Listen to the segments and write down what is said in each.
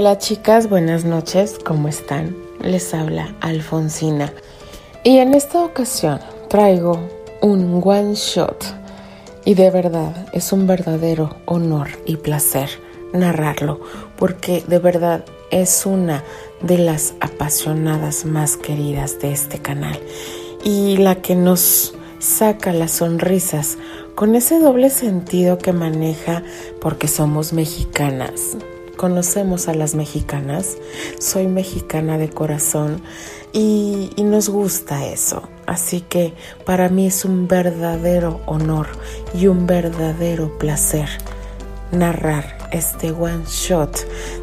Hola chicas, buenas noches, ¿cómo están? Les habla Alfonsina. Y en esta ocasión traigo un one shot. Y de verdad es un verdadero honor y placer narrarlo porque de verdad es una de las apasionadas más queridas de este canal. Y la que nos saca las sonrisas con ese doble sentido que maneja porque somos mexicanas conocemos a las mexicanas. Soy mexicana de corazón y, nos gusta eso. Así que para mí es un verdadero honor y un verdadero placer narrar este one shot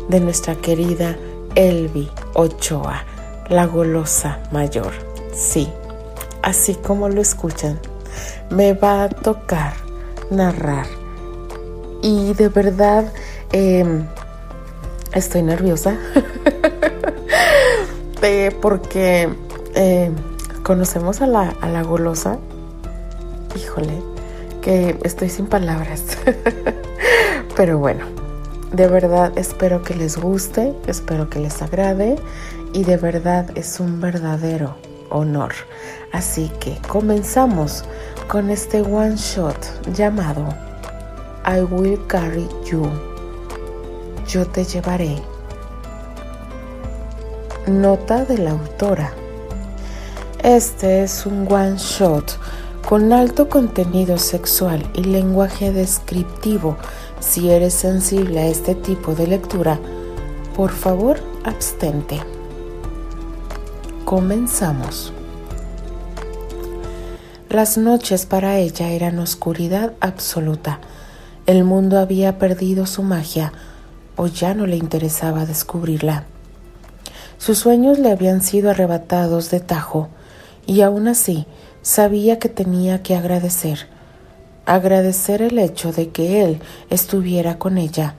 de nuestra querida Elvi Ochoa, la golosa mayor. Sí, así como lo escuchan, me va a tocar narrar. Y de verdad, em, Estoy nerviosa porque eh, conocemos a la, a la golosa. Híjole, que estoy sin palabras. Pero bueno, de verdad espero que les guste, espero que les agrade y de verdad es un verdadero honor. Así que comenzamos con este one shot llamado I Will Carry You yo te llevaré. Nota de la autora. Este es un one shot con alto contenido sexual y lenguaje descriptivo. Si eres sensible a este tipo de lectura, por favor, abstente. Comenzamos. Las noches para ella eran oscuridad absoluta. El mundo había perdido su magia o ya no le interesaba descubrirla. Sus sueños le habían sido arrebatados de tajo y aún así sabía que tenía que agradecer, agradecer el hecho de que él estuviera con ella.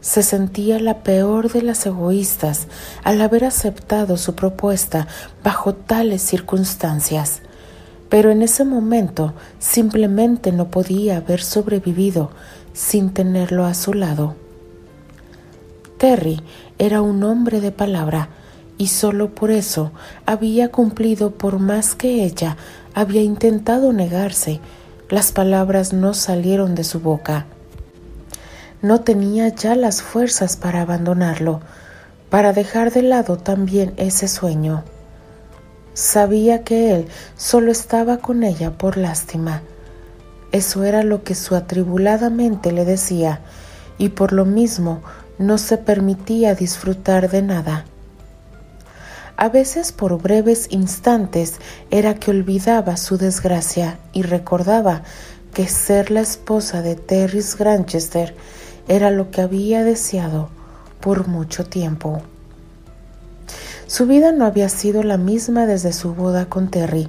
Se sentía la peor de las egoístas al haber aceptado su propuesta bajo tales circunstancias, pero en ese momento simplemente no podía haber sobrevivido sin tenerlo a su lado. Terry era un hombre de palabra y solo por eso había cumplido por más que ella había intentado negarse. Las palabras no salieron de su boca. No tenía ya las fuerzas para abandonarlo, para dejar de lado también ese sueño. Sabía que él solo estaba con ella por lástima. Eso era lo que su atribulada mente le decía, y por lo mismo no se permitía disfrutar de nada. A veces por breves instantes era que olvidaba su desgracia y recordaba que ser la esposa de Terry Granchester era lo que había deseado por mucho tiempo. Su vida no había sido la misma desde su boda con Terry,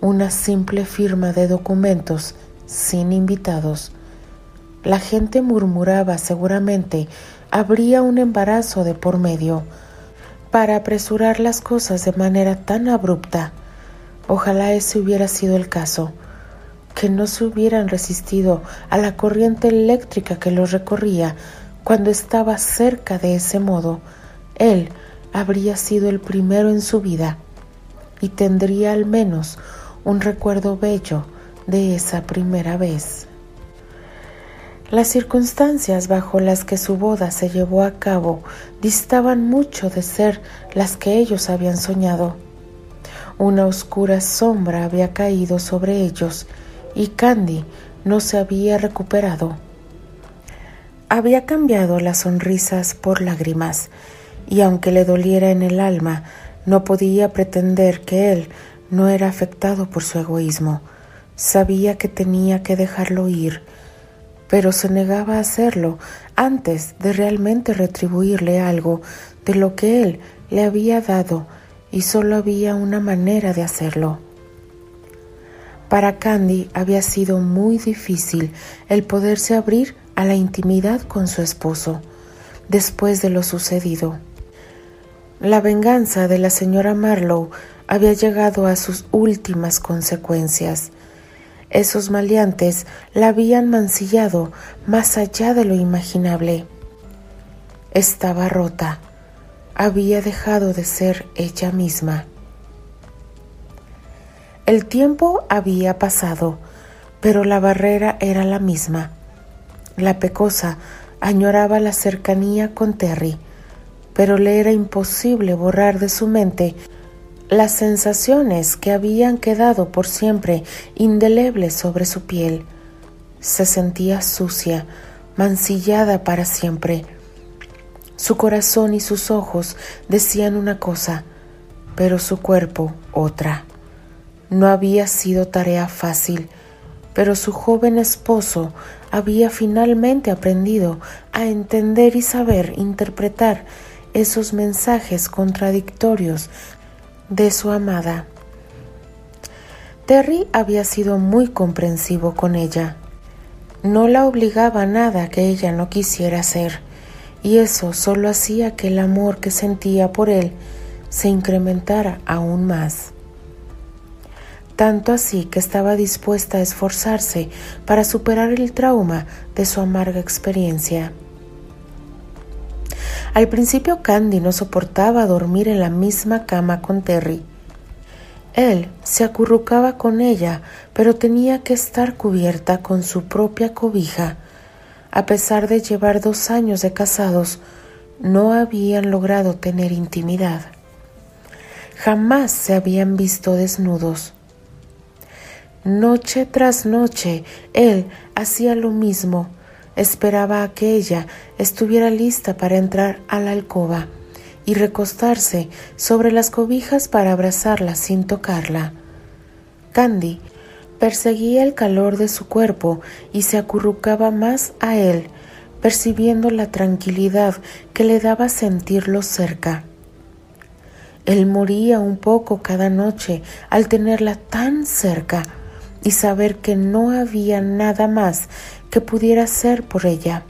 una simple firma de documentos sin invitados, la gente murmuraba seguramente habría un embarazo de por medio para apresurar las cosas de manera tan abrupta. Ojalá ese hubiera sido el caso, que no se hubieran resistido a la corriente eléctrica que los recorría cuando estaba cerca de ese modo. Él habría sido el primero en su vida y tendría al menos un recuerdo bello de esa primera vez. Las circunstancias bajo las que su boda se llevó a cabo distaban mucho de ser las que ellos habían soñado. Una oscura sombra había caído sobre ellos y Candy no se había recuperado. Había cambiado las sonrisas por lágrimas y aunque le doliera en el alma, no podía pretender que él no era afectado por su egoísmo. Sabía que tenía que dejarlo ir pero se negaba a hacerlo antes de realmente retribuirle algo de lo que él le había dado y solo había una manera de hacerlo. Para Candy había sido muy difícil el poderse abrir a la intimidad con su esposo después de lo sucedido. La venganza de la señora Marlowe había llegado a sus últimas consecuencias esos maleantes la habían mancillado más allá de lo imaginable. estaba rota, había dejado de ser ella misma. El tiempo había pasado, pero la barrera era la misma. La pecosa añoraba la cercanía con Terry, pero le era imposible borrar de su mente las sensaciones que habían quedado por siempre indelebles sobre su piel. Se sentía sucia, mancillada para siempre. Su corazón y sus ojos decían una cosa, pero su cuerpo otra. No había sido tarea fácil, pero su joven esposo había finalmente aprendido a entender y saber interpretar esos mensajes contradictorios de su amada. Terry había sido muy comprensivo con ella. No la obligaba a nada que ella no quisiera hacer, y eso solo hacía que el amor que sentía por él se incrementara aún más. Tanto así que estaba dispuesta a esforzarse para superar el trauma de su amarga experiencia. Al principio Candy no soportaba dormir en la misma cama con Terry. Él se acurrucaba con ella, pero tenía que estar cubierta con su propia cobija. A pesar de llevar dos años de casados, no habían logrado tener intimidad. Jamás se habían visto desnudos. Noche tras noche, él hacía lo mismo, Esperaba a que ella estuviera lista para entrar a la alcoba y recostarse sobre las cobijas para abrazarla sin tocarla. Candy perseguía el calor de su cuerpo y se acurrucaba más a él, percibiendo la tranquilidad que le daba sentirlo cerca. Él moría un poco cada noche al tenerla tan cerca y saber que no había nada más que pudiera hacer por ella.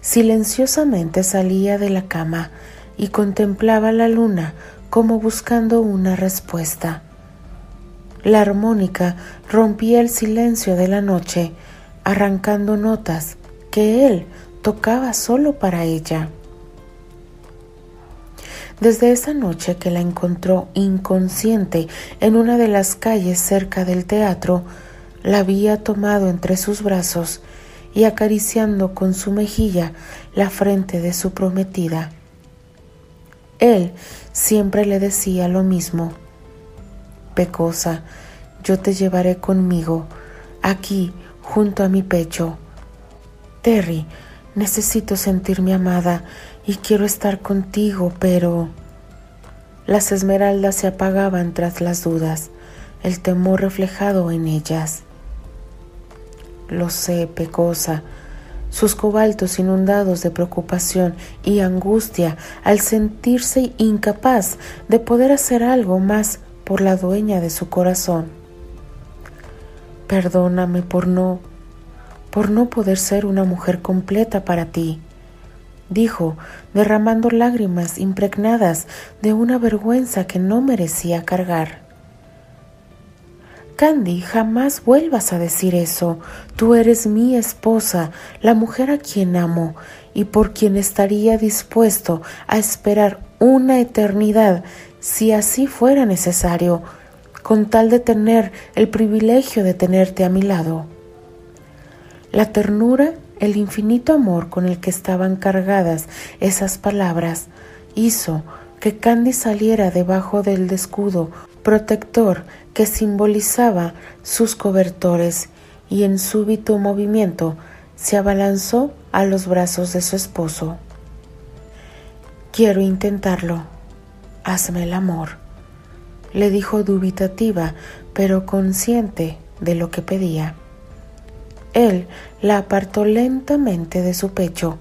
Silenciosamente salía de la cama y contemplaba la luna como buscando una respuesta. La armónica rompía el silencio de la noche, arrancando notas que él tocaba solo para ella. Desde esa noche que la encontró inconsciente en una de las calles cerca del teatro, la había tomado entre sus brazos y acariciando con su mejilla la frente de su prometida. Él siempre le decía lo mismo. Pecosa, yo te llevaré conmigo, aquí, junto a mi pecho. Terry, necesito sentirme amada y quiero estar contigo, pero... Las esmeraldas se apagaban tras las dudas, el temor reflejado en ellas lo sé, pecosa, sus cobaltos inundados de preocupación y angustia al sentirse incapaz de poder hacer algo más por la dueña de su corazón. Perdóname por no, por no poder ser una mujer completa para ti, dijo, derramando lágrimas impregnadas de una vergüenza que no merecía cargar. Candy, jamás vuelvas a decir eso. Tú eres mi esposa, la mujer a quien amo y por quien estaría dispuesto a esperar una eternidad si así fuera necesario, con tal de tener el privilegio de tenerte a mi lado. La ternura, el infinito amor con el que estaban cargadas esas palabras, hizo que Candy saliera debajo del escudo protector que simbolizaba sus cobertores y en súbito movimiento se abalanzó a los brazos de su esposo. Quiero intentarlo. Hazme el amor, le dijo dubitativa, pero consciente de lo que pedía. Él la apartó lentamente de su pecho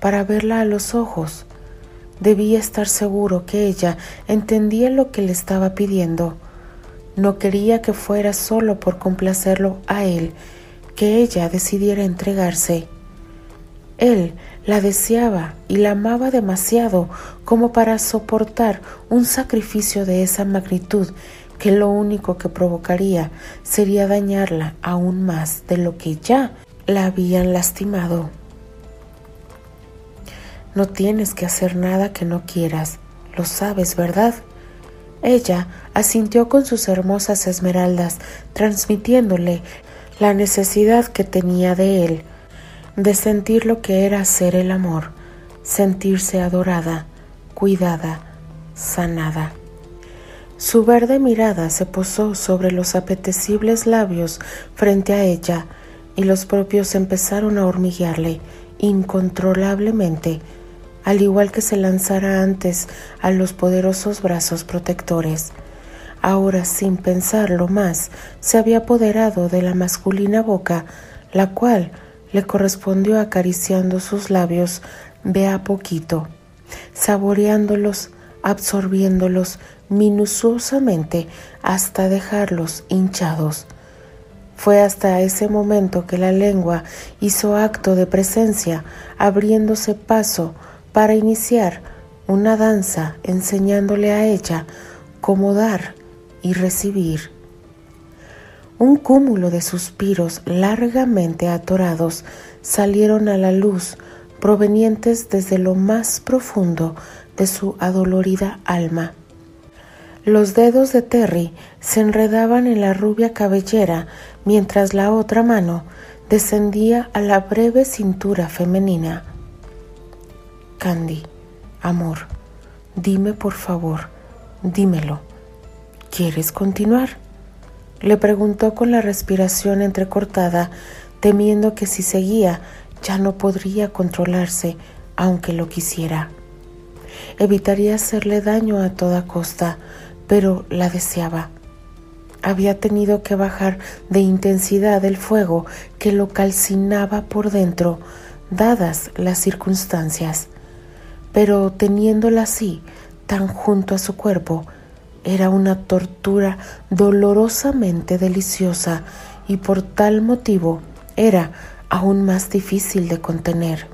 para verla a los ojos. Debía estar seguro que ella entendía lo que le estaba pidiendo no quería que fuera solo por complacerlo a él que ella decidiera entregarse. Él la deseaba y la amaba demasiado como para soportar un sacrificio de esa magnitud que lo único que provocaría sería dañarla aún más de lo que ya la habían lastimado. No tienes que hacer nada que no quieras. Lo sabes, ¿verdad? Ella asintió con sus hermosas esmeraldas, transmitiéndole la necesidad que tenía de él, de sentir lo que era ser el amor, sentirse adorada, cuidada, sanada. Su verde mirada se posó sobre los apetecibles labios frente a ella y los propios empezaron a hormiguearle incontrolablemente, al igual que se lanzara antes a los poderosos brazos protectores. Ahora, sin pensarlo más, se había apoderado de la masculina boca, la cual le correspondió acariciando sus labios de a poquito, saboreándolos, absorbiéndolos, minuciosamente hasta dejarlos hinchados. Fue hasta ese momento que la lengua hizo acto de presencia, abriéndose paso para iniciar una danza enseñándole a ella cómo dar y recibir. Un cúmulo de suspiros largamente atorados salieron a la luz provenientes desde lo más profundo de su adolorida alma. Los dedos de Terry se enredaban en la rubia cabellera mientras la otra mano descendía a la breve cintura femenina. Candy, amor, dime por favor, dímelo. ¿Quieres continuar? Le preguntó con la respiración entrecortada, temiendo que si seguía ya no podría controlarse, aunque lo quisiera. Evitaría hacerle daño a toda costa, pero la deseaba. Había tenido que bajar de intensidad el fuego que lo calcinaba por dentro, dadas las circunstancias. Pero teniéndola así, tan junto a su cuerpo, era una tortura dolorosamente deliciosa y por tal motivo era aún más difícil de contener.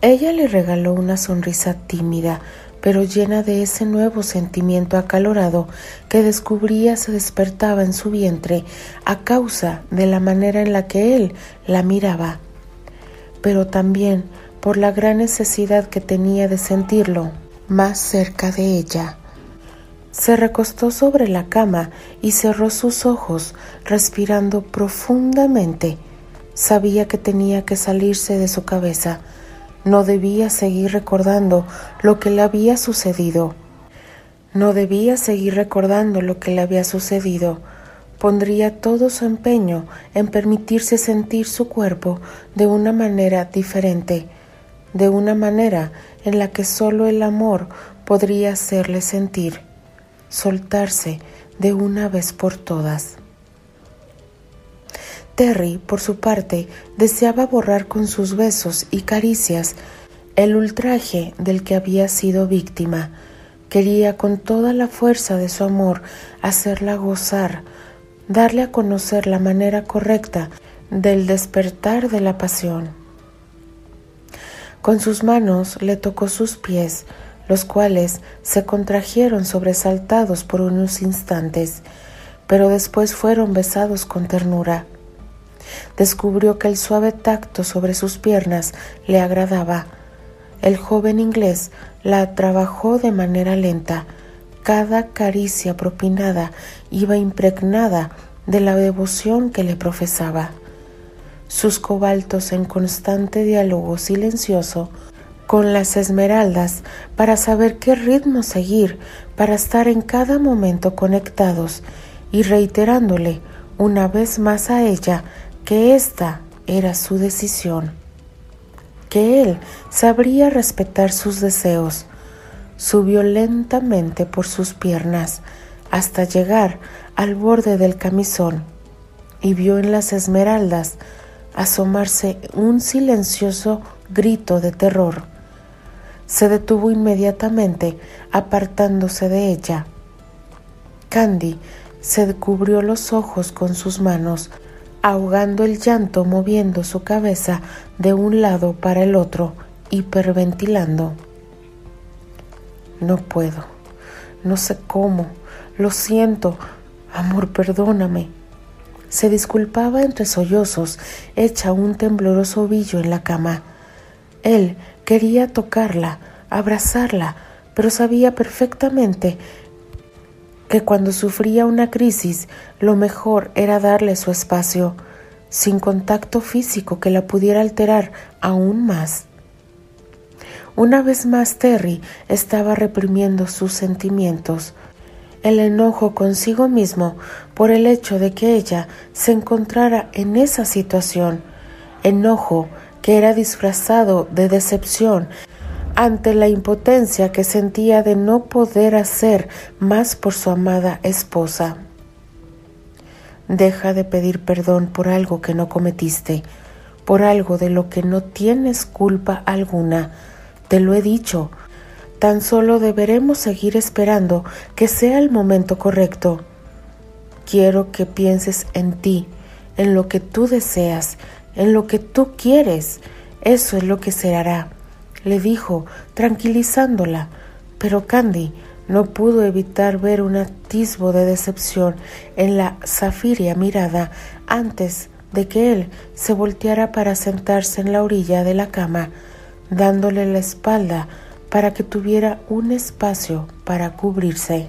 Ella le regaló una sonrisa tímida, pero llena de ese nuevo sentimiento acalorado que descubría se despertaba en su vientre a causa de la manera en la que él la miraba, pero también por la gran necesidad que tenía de sentirlo más cerca de ella. Se recostó sobre la cama y cerró sus ojos, respirando profundamente. Sabía que tenía que salirse de su cabeza, no debía seguir recordando lo que le había sucedido. No debía seguir recordando lo que le había sucedido. Pondría todo su empeño en permitirse sentir su cuerpo de una manera diferente, de una manera en la que solo el amor podría hacerle sentir, soltarse de una vez por todas. Terry, por su parte, deseaba borrar con sus besos y caricias el ultraje del que había sido víctima. Quería con toda la fuerza de su amor hacerla gozar, darle a conocer la manera correcta del despertar de la pasión. Con sus manos le tocó sus pies, los cuales se contrajeron sobresaltados por unos instantes, pero después fueron besados con ternura descubrió que el suave tacto sobre sus piernas le agradaba. El joven inglés la trabajó de manera lenta. Cada caricia propinada iba impregnada de la devoción que le profesaba. Sus cobaltos en constante diálogo silencioso con las esmeraldas para saber qué ritmo seguir, para estar en cada momento conectados y reiterándole una vez más a ella que esta era su decisión, que él sabría respetar sus deseos. Subió lentamente por sus piernas hasta llegar al borde del camisón y vio en las esmeraldas asomarse un silencioso grito de terror. Se detuvo inmediatamente apartándose de ella. Candy se cubrió los ojos con sus manos ahogando el llanto, moviendo su cabeza de un lado para el otro, hiperventilando. No puedo, no sé cómo, lo siento, amor, perdóname. Se disculpaba entre sollozos, hecha un tembloroso ovillo en la cama. Él Quería tocarla, abrazarla, pero sabía perfectamente que cuando sufría una crisis lo mejor era darle su espacio, sin contacto físico que la pudiera alterar aún más. Una vez más Terry estaba reprimiendo sus sentimientos, el enojo consigo mismo por el hecho de que ella se encontrara en esa situación, enojo que era disfrazado de decepción ante la impotencia que sentía de no poder hacer más por su amada esposa. Deja de pedir perdón por algo que no cometiste, por algo de lo que no tienes culpa alguna. Te lo he dicho, tan solo deberemos seguir esperando que sea el momento correcto. Quiero que pienses en ti, en lo que tú deseas, en lo que tú quieres. Eso es lo que se hará le dijo, tranquilizándola, pero Candy no pudo evitar ver un atisbo de decepción en la zafiria mirada antes de que él se volteara para sentarse en la orilla de la cama, dándole la espalda para que tuviera un espacio para cubrirse.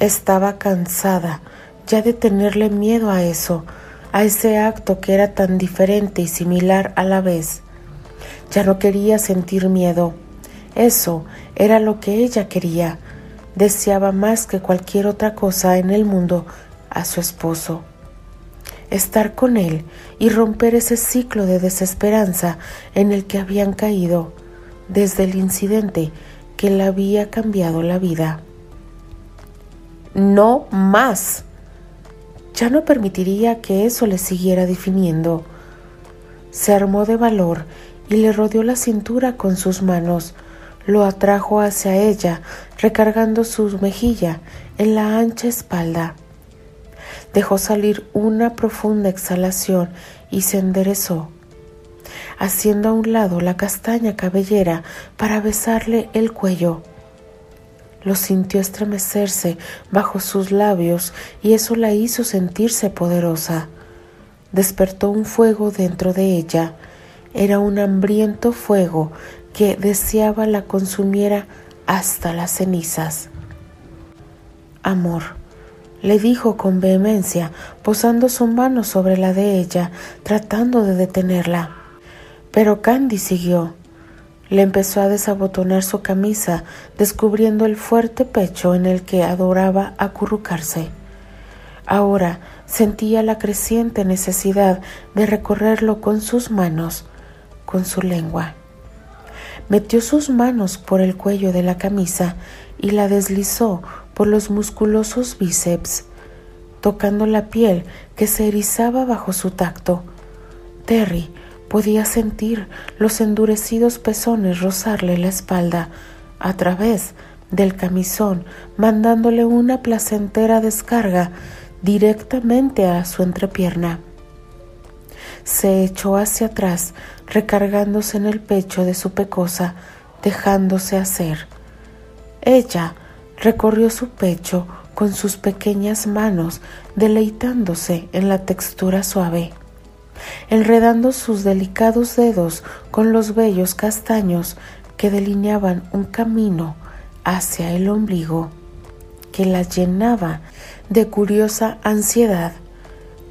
Estaba cansada ya de tenerle miedo a eso, a ese acto que era tan diferente y similar a la vez. Ya no quería sentir miedo. Eso era lo que ella quería. Deseaba más que cualquier otra cosa en el mundo a su esposo. Estar con él y romper ese ciclo de desesperanza en el que habían caído desde el incidente que le había cambiado la vida. No más. Ya no permitiría que eso le siguiera definiendo. Se armó de valor y le rodeó la cintura con sus manos. Lo atrajo hacia ella, recargando su mejilla en la ancha espalda. Dejó salir una profunda exhalación y se enderezó, haciendo a un lado la castaña cabellera para besarle el cuello. Lo sintió estremecerse bajo sus labios y eso la hizo sentirse poderosa. Despertó un fuego dentro de ella era un hambriento fuego que deseaba la consumiera hasta las cenizas. Amor, le dijo con vehemencia, posando su mano sobre la de ella, tratando de detenerla. Pero Candy siguió. Le empezó a desabotonar su camisa, descubriendo el fuerte pecho en el que adoraba acurrucarse. Ahora sentía la creciente necesidad de recorrerlo con sus manos, con su lengua. Metió sus manos por el cuello de la camisa y la deslizó por los musculosos bíceps, tocando la piel que se erizaba bajo su tacto. Terry podía sentir los endurecidos pezones rozarle la espalda a través del camisón, mandándole una placentera descarga directamente a su entrepierna. Se echó hacia atrás, recargándose en el pecho de su pecosa, dejándose hacer. Ella recorrió su pecho con sus pequeñas manos, deleitándose en la textura suave, enredando sus delicados dedos con los vellos castaños que delineaban un camino hacia el ombligo, que la llenaba de curiosa ansiedad.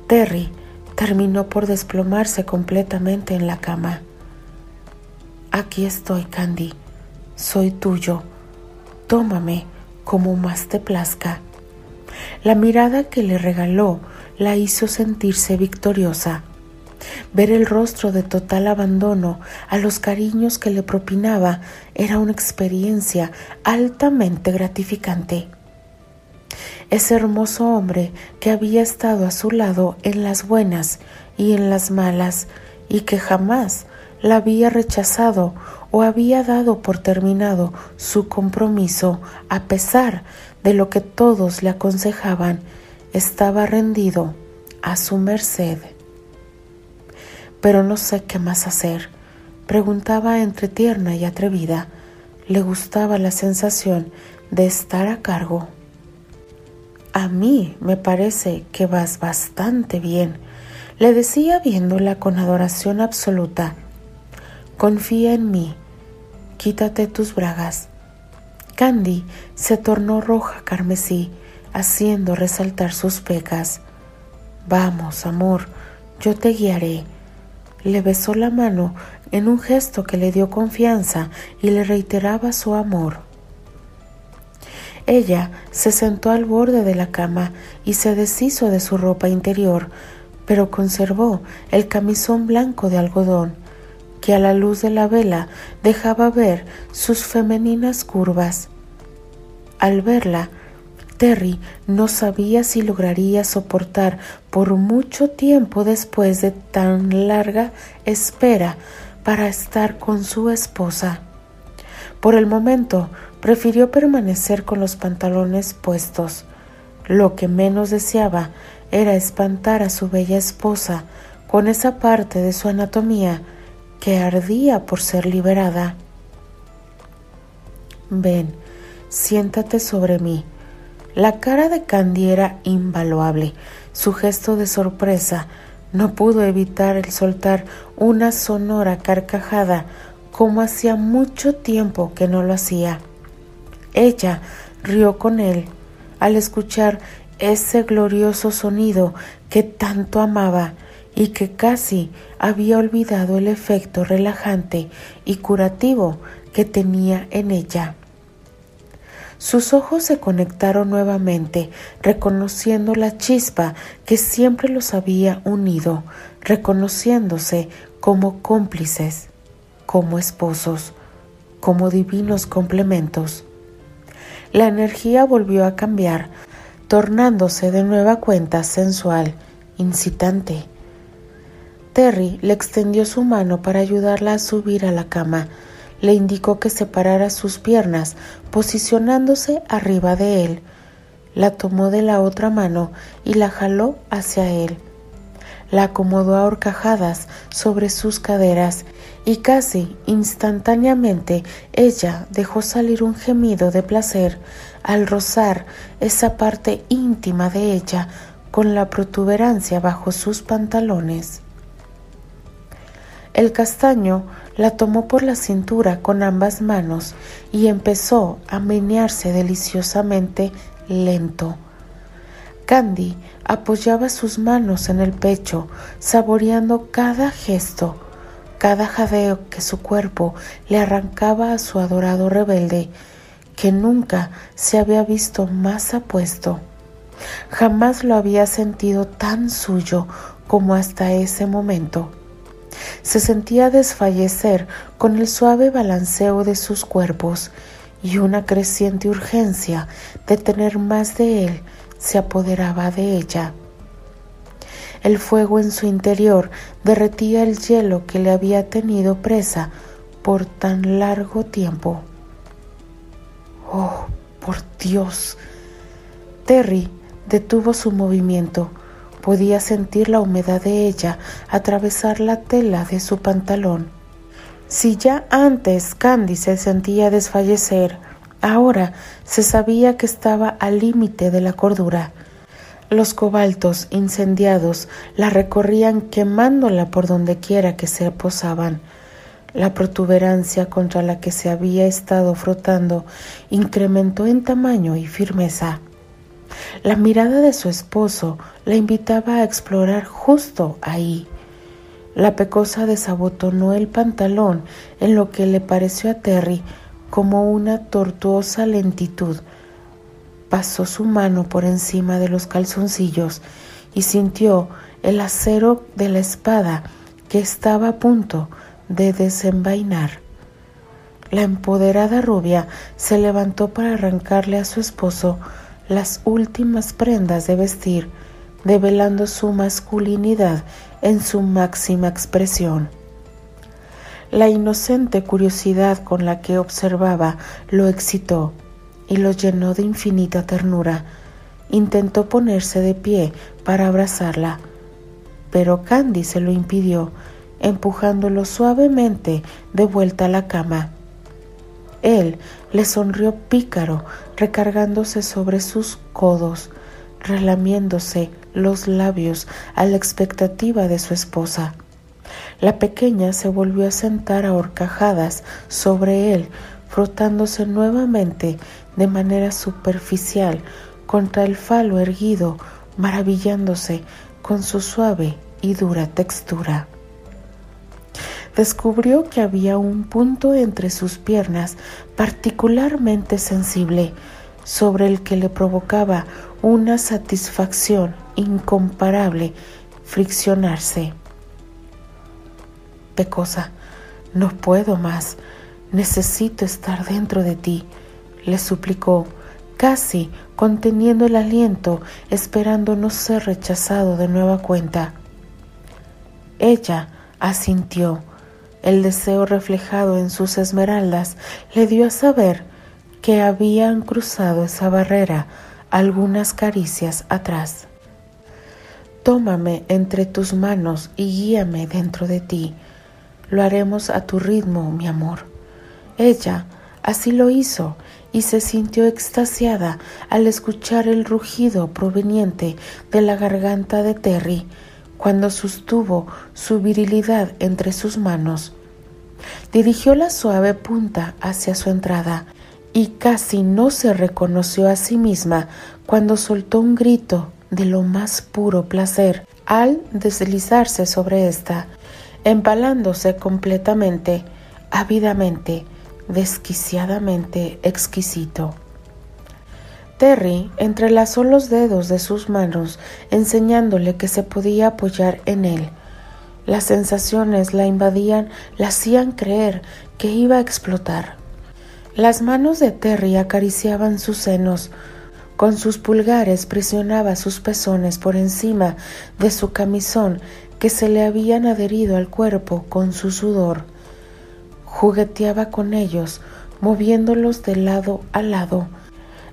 Terry terminó por desplomarse completamente en la cama. Aquí estoy, Candy. Soy tuyo. Tómame como más te plazca. La mirada que le regaló la hizo sentirse victoriosa. Ver el rostro de total abandono a los cariños que le propinaba era una experiencia altamente gratificante ese hermoso hombre que había estado a su lado en las buenas y en las malas y que jamás la había rechazado o había dado por terminado su compromiso a pesar de lo que todos le aconsejaban, estaba rendido a su merced. Pero no sé qué más hacer, preguntaba entre tierna y atrevida. Le gustaba la sensación de estar a cargo. A mí me parece que vas bastante bien, le decía viéndola con adoración absoluta. confía en mí, quítate tus bragas. Candy se tornó roja carmesí, haciendo resaltar sus pecas. Vamos, amor, yo te guiaré. Le besó la mano en un gesto que le dio confianza y le reiteraba su amor. Ella se sentó al borde de la cama y se deshizo de su ropa interior, pero conservó el camisón blanco de algodón, que a la luz de la vela dejaba ver sus femeninas curvas. Al verla, Terry no sabía si lograría soportar por mucho tiempo después de tan larga espera para estar con su esposa. Por el momento prefirió permanecer con los pantalones puestos. Lo que menos deseaba era espantar a su bella esposa con esa parte de su anatomía que ardía por ser liberada. Ven, siéntate sobre mí. La cara de Candy era invaluable. Su gesto de sorpresa no pudo evitar el soltar una sonora carcajada como hacía mucho tiempo que no lo hacía. Ella rió con él al escuchar ese glorioso sonido que tanto amaba y que casi había olvidado el efecto relajante y curativo que tenía en ella. Sus ojos se conectaron nuevamente, reconociendo la chispa que siempre los había unido, reconociéndose como cómplices, como esposos, como divinos complementos. La energía volvió a cambiar, tornándose de nueva cuenta sensual, incitante. Terry le extendió su mano para ayudarla a subir a la cama. Le indicó que separara sus piernas, posicionándose arriba de él. La tomó de la otra mano y la jaló hacia él. La acomodó a horcajadas sobre sus caderas y casi instantáneamente ella dejó salir un gemido de placer al rozar esa parte íntima de ella con la protuberancia bajo sus pantalones. El castaño la tomó por la cintura con ambas manos y empezó a menearse deliciosamente lento. Candy apoyaba sus manos en el pecho, saboreando cada gesto cada jadeo que su cuerpo le arrancaba a su adorado rebelde, que nunca se había visto más apuesto. Jamás lo había sentido tan suyo como hasta ese momento. Se sentía desfallecer con el suave balanceo de sus cuerpos y una creciente urgencia de tener más de él se apoderaba de ella. El fuego en su interior derretía el hielo que le había tenido presa por tan largo tiempo. Oh, por Dios. Terry detuvo su movimiento. Podía sentir la humedad de ella atravesar la tela de su pantalón. Si ya antes Candy se sentía desfallecer, ahora se sabía que estaba al límite de la cordura. Los cobaltos incendiados la recorrían quemándola por donde quiera que se posaban. La protuberancia contra la que se había estado frotando incrementó en tamaño y firmeza. La mirada de su esposo la invitaba a explorar justo ahí. La pecosa desabotonó el pantalón en lo que le pareció a Terry como una tortuosa lentitud pasó su mano por encima de los calzoncillos y sintió el acero de la espada que estaba a punto de desenvainar. La empoderada rubia se levantó para arrancarle a su esposo las últimas prendas de vestir, develando su masculinidad en su máxima expresión. La inocente curiosidad con la que observaba lo excitó y lo llenó de infinita ternura. Intentó ponerse de pie para abrazarla, pero Candy se lo impidió, empujándolo suavemente de vuelta a la cama. Él le sonrió pícaro, recargándose sobre sus codos, relamiéndose los labios a la expectativa de su esposa. La pequeña se volvió a sentar a horcajadas sobre él, frotándose nuevamente de manera superficial contra el falo erguido, maravillándose con su suave y dura textura. Descubrió que había un punto entre sus piernas particularmente sensible, sobre el que le provocaba una satisfacción incomparable friccionarse. Pecosa, no puedo más, necesito estar dentro de ti, le suplicó, casi conteniendo el aliento, esperando no ser rechazado de nueva cuenta. Ella asintió. El deseo reflejado en sus esmeraldas le dio a saber que habían cruzado esa barrera algunas caricias atrás. Tómame entre tus manos y guíame dentro de ti. Lo haremos a tu ritmo, mi amor. Ella así lo hizo y se sintió extasiada al escuchar el rugido proveniente de la garganta de Terry cuando sostuvo su virilidad entre sus manos. Dirigió la suave punta hacia su entrada y casi no se reconoció a sí misma cuando soltó un grito de lo más puro placer al deslizarse sobre ésta, empalándose completamente, ávidamente, desquiciadamente exquisito. Terry entrelazó los dedos de sus manos, enseñándole que se podía apoyar en él. Las sensaciones la invadían, la hacían creer que iba a explotar. Las manos de Terry acariciaban sus senos, con sus pulgares presionaba sus pezones por encima de su camisón que se le habían adherido al cuerpo con su sudor. Jugueteaba con ellos, moviéndolos de lado a lado.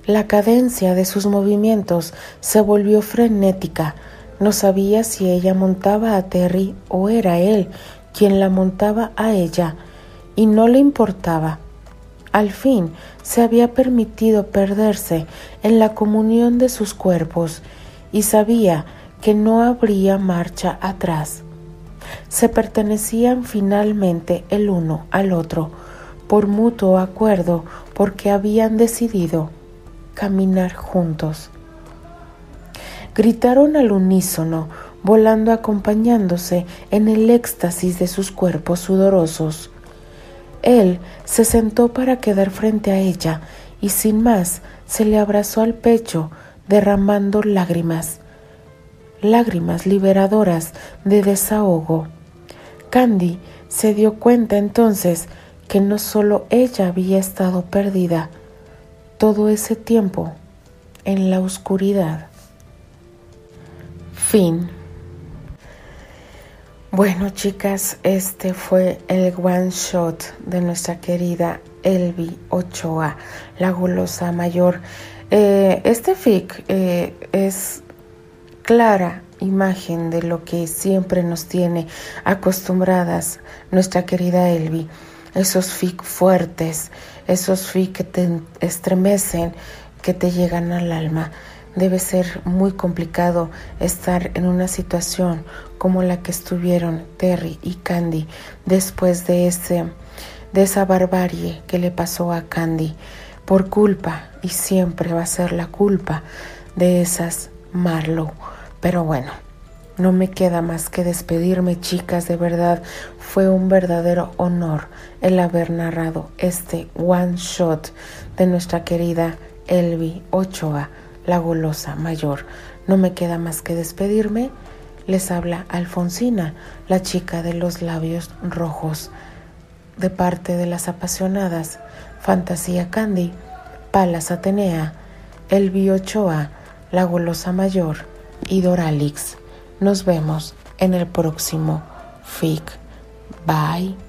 La cadencia de sus movimientos se volvió frenética. No sabía si ella montaba a Terry o era él quien la montaba a ella, y no le importaba al fin se había permitido perderse en la comunión de sus cuerpos y sabía que no habría marcha atrás. Se pertenecían finalmente el uno al otro por mutuo acuerdo porque habían decidido caminar juntos. Gritaron al unísono, volando acompañándose en el éxtasis de sus cuerpos sudorosos. Él se sentó para quedar frente a ella y sin más se le abrazó al pecho, derramando lágrimas, lágrimas liberadoras de desahogo. Candy se dio cuenta entonces que no solo ella había estado perdida todo ese tiempo en la oscuridad. Fin. Bueno, chicas, este fue el one shot de nuestra querida Elvi Ochoa, la gulosa mayor. Eh, este fic eh, es clara imagen de lo que siempre nos tiene acostumbradas nuestra querida Elvi. Esos fic fuertes, esos fic que te estremecen, que te llegan al alma. Debe ser muy complicado estar en una situación como la que estuvieron Terry y Candy después de ese de esa barbarie que le pasó a Candy por culpa y siempre va a ser la culpa de esas Marlowe. Pero bueno, no me queda más que despedirme, chicas, de verdad fue un verdadero honor el haber narrado este one shot de nuestra querida Elvi Ochoa la golosa mayor. No me queda más que despedirme. Les habla Alfonsina, la chica de los labios rojos, de parte de las apasionadas Fantasía Candy, Palas Atenea, Elvi Ochoa, la golosa mayor y Doralix. Nos vemos en el próximo FIC. Bye.